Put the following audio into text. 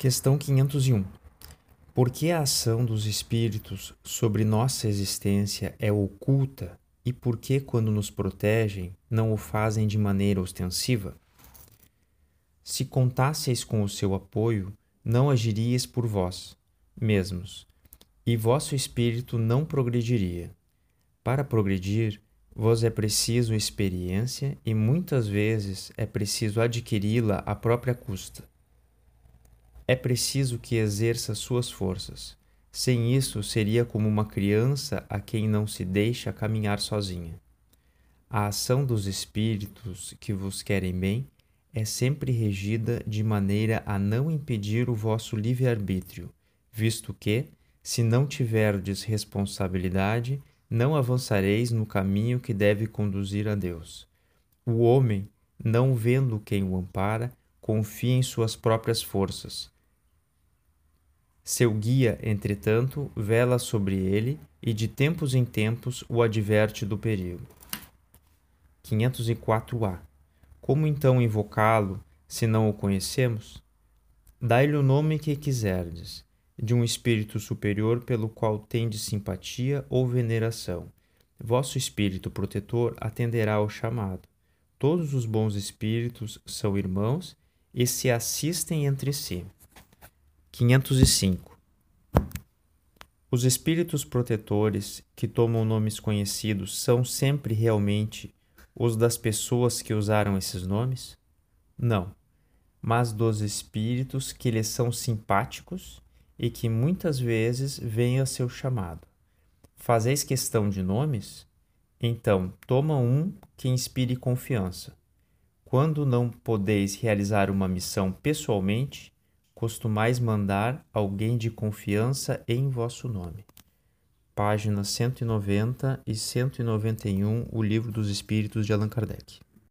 Questão 501. Por que a ação dos espíritos sobre nossa existência é oculta e por que, quando nos protegem, não o fazem de maneira ostensiva? Se contasseis com o seu apoio, não agiríeis por vós mesmos, e vosso espírito não progrediria. Para progredir, vos é preciso experiência e muitas vezes é preciso adquiri-la à própria custa. É preciso que exerça suas forças. Sem isso, seria como uma criança a quem não se deixa caminhar sozinha. A ação dos espíritos que vos querem bem é sempre regida de maneira a não impedir o vosso livre-arbítrio, visto que, se não tiverdes responsabilidade, não avançareis no caminho que deve conduzir a Deus. O homem, não vendo quem o ampara, confia em suas próprias forças. Seu guia, entretanto, vela sobre ele e de tempos em tempos o adverte do perigo. 504a. Como então invocá-lo, se não o conhecemos? Dai-lhe o nome que quiserdes de um espírito superior pelo qual tendes simpatia ou veneração. Vosso espírito protetor atenderá ao chamado. Todos os bons espíritos são irmãos e se assistem entre si. 505. Os espíritos protetores que tomam nomes conhecidos são sempre realmente os das pessoas que usaram esses nomes? Não, mas dos espíritos que lhes são simpáticos e que muitas vezes vem a seu chamado. Fazeis questão de nomes? Então, toma um que inspire confiança. Quando não podeis realizar uma missão pessoalmente, costumais mandar alguém de confiança em vosso nome. Páginas 190 e 191, O Livro dos Espíritos de Allan Kardec.